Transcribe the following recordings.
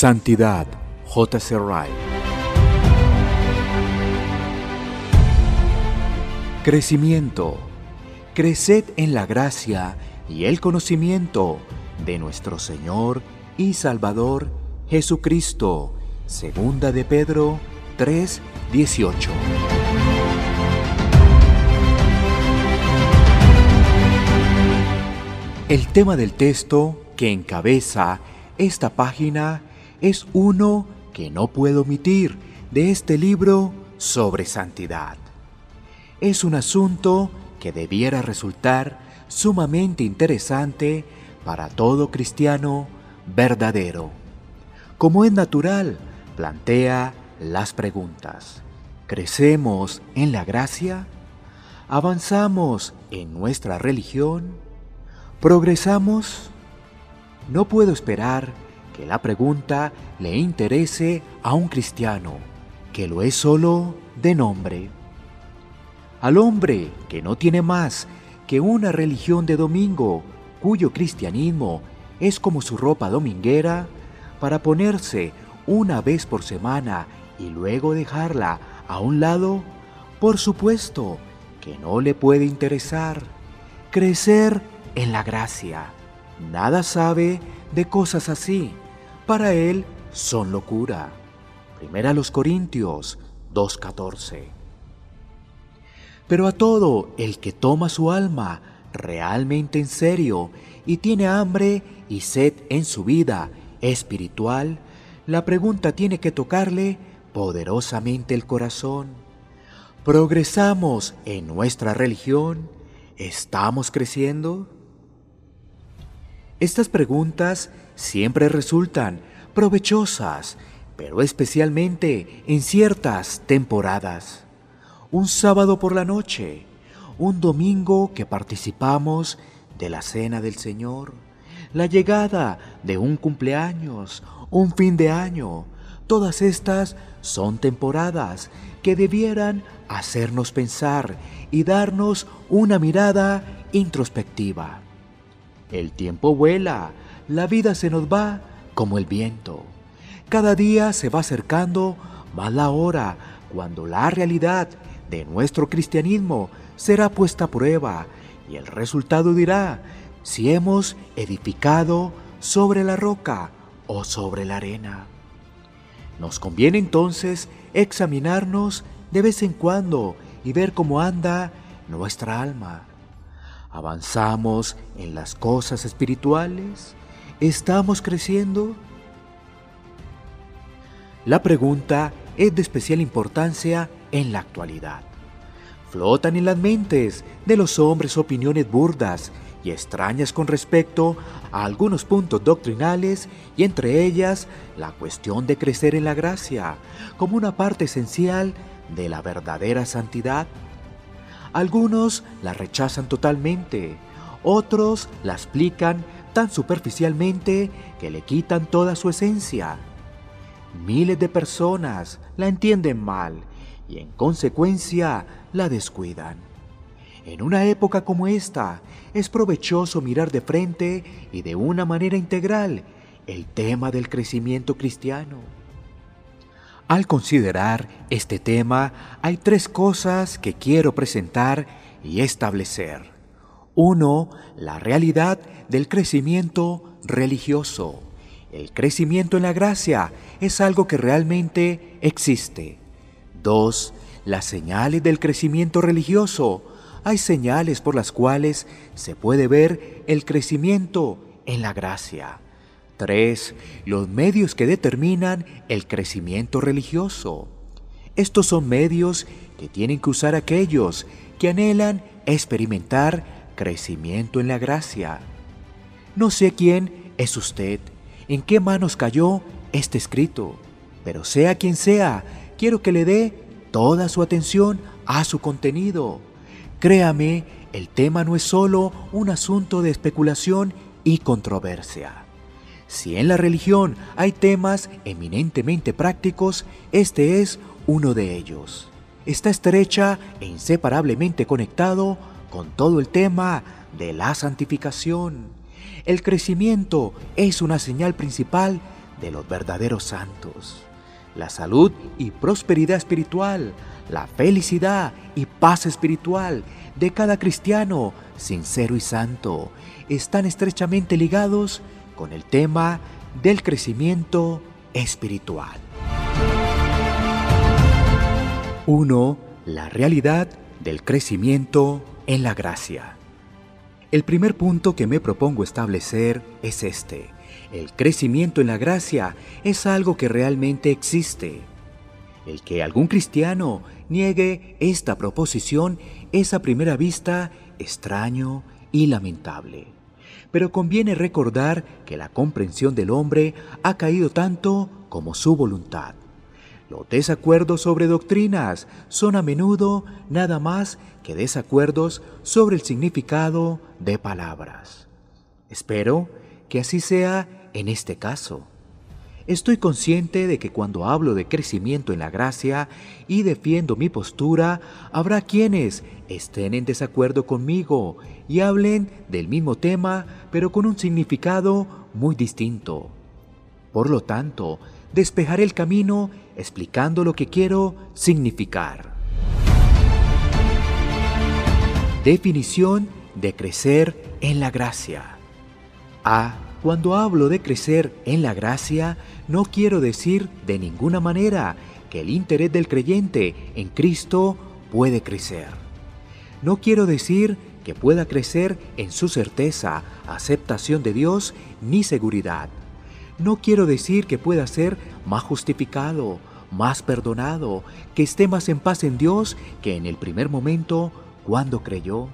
Santidad, J.C. Wright. Crecimiento. Creced en la gracia y el conocimiento de nuestro Señor y Salvador Jesucristo. Segunda de Pedro 3, 18. El tema del texto que encabeza esta página es uno que no puedo omitir de este libro sobre santidad. Es un asunto que debiera resultar sumamente interesante para todo cristiano verdadero. Como es natural, plantea las preguntas. ¿Crecemos en la gracia? ¿Avanzamos en nuestra religión? ¿Progresamos? No puedo esperar que la pregunta le interese a un cristiano, que lo es solo de nombre. Al hombre que no tiene más que una religión de domingo, cuyo cristianismo es como su ropa dominguera, para ponerse una vez por semana y luego dejarla a un lado, por supuesto que no le puede interesar crecer en la gracia. Nada sabe de cosas así. Para él son locura. Primera los Corintios 2.14. Pero a todo el que toma su alma realmente en serio y tiene hambre y sed en su vida espiritual, la pregunta tiene que tocarle poderosamente el corazón. ¿Progresamos en nuestra religión? ¿Estamos creciendo? Estas preguntas siempre resultan provechosas, pero especialmente en ciertas temporadas. Un sábado por la noche, un domingo que participamos de la cena del Señor, la llegada de un cumpleaños, un fin de año, todas estas son temporadas que debieran hacernos pensar y darnos una mirada introspectiva. El tiempo vuela, la vida se nos va como el viento. Cada día se va acercando más la hora cuando la realidad de nuestro cristianismo será puesta a prueba y el resultado dirá si hemos edificado sobre la roca o sobre la arena. Nos conviene entonces examinarnos de vez en cuando y ver cómo anda nuestra alma. ¿Avanzamos en las cosas espirituales? ¿Estamos creciendo? La pregunta es de especial importancia en la actualidad. Flotan en las mentes de los hombres opiniones burdas y extrañas con respecto a algunos puntos doctrinales y entre ellas la cuestión de crecer en la gracia como una parte esencial de la verdadera santidad. Algunos la rechazan totalmente, otros la explican tan superficialmente que le quitan toda su esencia. Miles de personas la entienden mal y en consecuencia la descuidan. En una época como esta, es provechoso mirar de frente y de una manera integral el tema del crecimiento cristiano. Al considerar este tema, hay tres cosas que quiero presentar y establecer. Uno, la realidad del crecimiento religioso. El crecimiento en la gracia es algo que realmente existe. Dos, las señales del crecimiento religioso hay señales por las cuales se puede ver el crecimiento en la gracia. 3. Los medios que determinan el crecimiento religioso. Estos son medios que tienen que usar aquellos que anhelan experimentar crecimiento en la gracia. No sé quién es usted, en qué manos cayó este escrito, pero sea quien sea, quiero que le dé toda su atención a su contenido Créame, el tema no es solo un asunto de especulación y controversia. Si en la religión hay temas eminentemente prácticos, este es uno de ellos. Está estrecha e inseparablemente conectado con todo el tema de la santificación. El crecimiento es una señal principal de los verdaderos santos. La salud y prosperidad espiritual, la felicidad y paz espiritual de cada cristiano sincero y santo están estrechamente ligados con el tema del crecimiento espiritual. 1. La realidad del crecimiento en la gracia. El primer punto que me propongo establecer es este. El crecimiento en la gracia es algo que realmente existe. El que algún cristiano niegue esta proposición es a primera vista extraño y lamentable. Pero conviene recordar que la comprensión del hombre ha caído tanto como su voluntad. Los desacuerdos sobre doctrinas son a menudo nada más que desacuerdos sobre el significado de palabras. Espero que así sea en este caso. Estoy consciente de que cuando hablo de crecimiento en la gracia y defiendo mi postura, habrá quienes estén en desacuerdo conmigo y hablen del mismo tema, pero con un significado muy distinto. Por lo tanto, despejaré el camino explicando lo que quiero significar. Definición de crecer en la gracia. A. Cuando hablo de crecer en la gracia, no quiero decir de ninguna manera que el interés del creyente en Cristo puede crecer. No quiero decir que pueda crecer en su certeza, aceptación de Dios ni seguridad. No quiero decir que pueda ser más justificado, más perdonado, que esté más en paz en Dios que en el primer momento cuando creyó.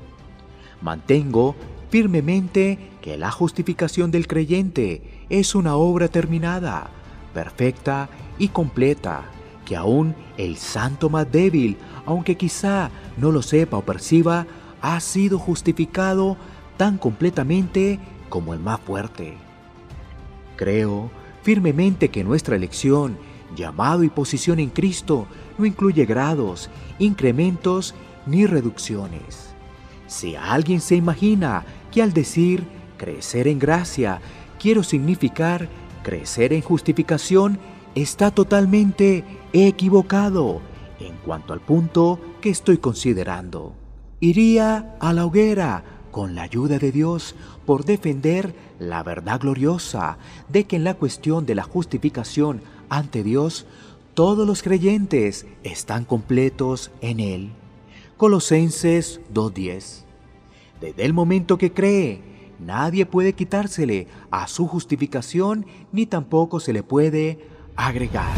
Mantengo firmemente que la justificación del creyente es una obra terminada, perfecta y completa, que aún el santo más débil, aunque quizá no lo sepa o perciba, ha sido justificado tan completamente como el más fuerte. Creo firmemente que nuestra elección llamado y posición en Cristo no incluye grados, incrementos ni reducciones. Si alguien se imagina que al decir crecer en gracia quiero significar crecer en justificación, está totalmente equivocado en cuanto al punto que estoy considerando. Iría a la hoguera con la ayuda de Dios por defender la verdad gloriosa de que en la cuestión de la justificación ante Dios, todos los creyentes están completos en Él. Colosenses 2.10. Desde el momento que cree, nadie puede quitársele a su justificación ni tampoco se le puede agregar.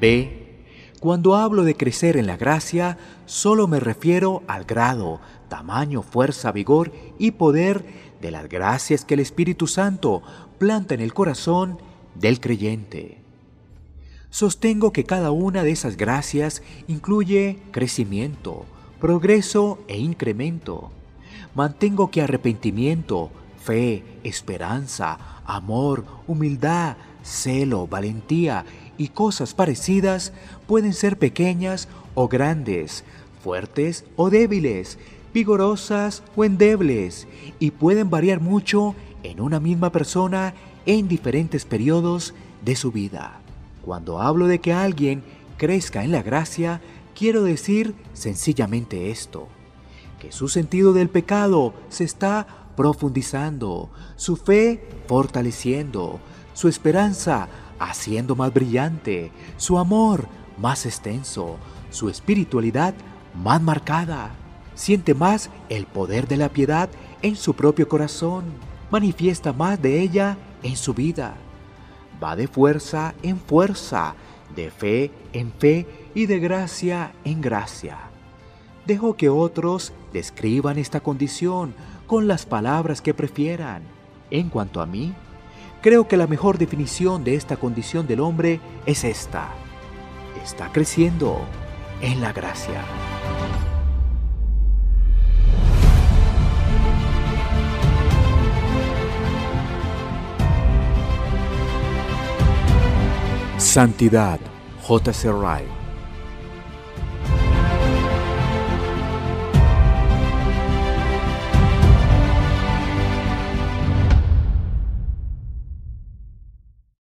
B. Cuando hablo de crecer en la gracia, solo me refiero al grado, tamaño, fuerza, vigor y poder de las gracias que el Espíritu Santo planta en el corazón del creyente. Sostengo que cada una de esas gracias incluye crecimiento, progreso e incremento. Mantengo que arrepentimiento, fe, esperanza, amor, humildad, celo, valentía y cosas parecidas pueden ser pequeñas o grandes, fuertes o débiles, vigorosas o endebles, y pueden variar mucho en una misma persona en diferentes periodos de su vida. Cuando hablo de que alguien crezca en la gracia, quiero decir sencillamente esto, que su sentido del pecado se está profundizando, su fe fortaleciendo, su esperanza haciendo más brillante, su amor más extenso, su espiritualidad más marcada siente más el poder de la piedad en su propio corazón, manifiesta más de ella en su vida. Va de fuerza en fuerza, de fe en fe y de gracia en gracia. Dejo que otros describan esta condición con las palabras que prefieran. En cuanto a mí, creo que la mejor definición de esta condición del hombre es esta. Está creciendo en la gracia. Santidad, J.C. Wright.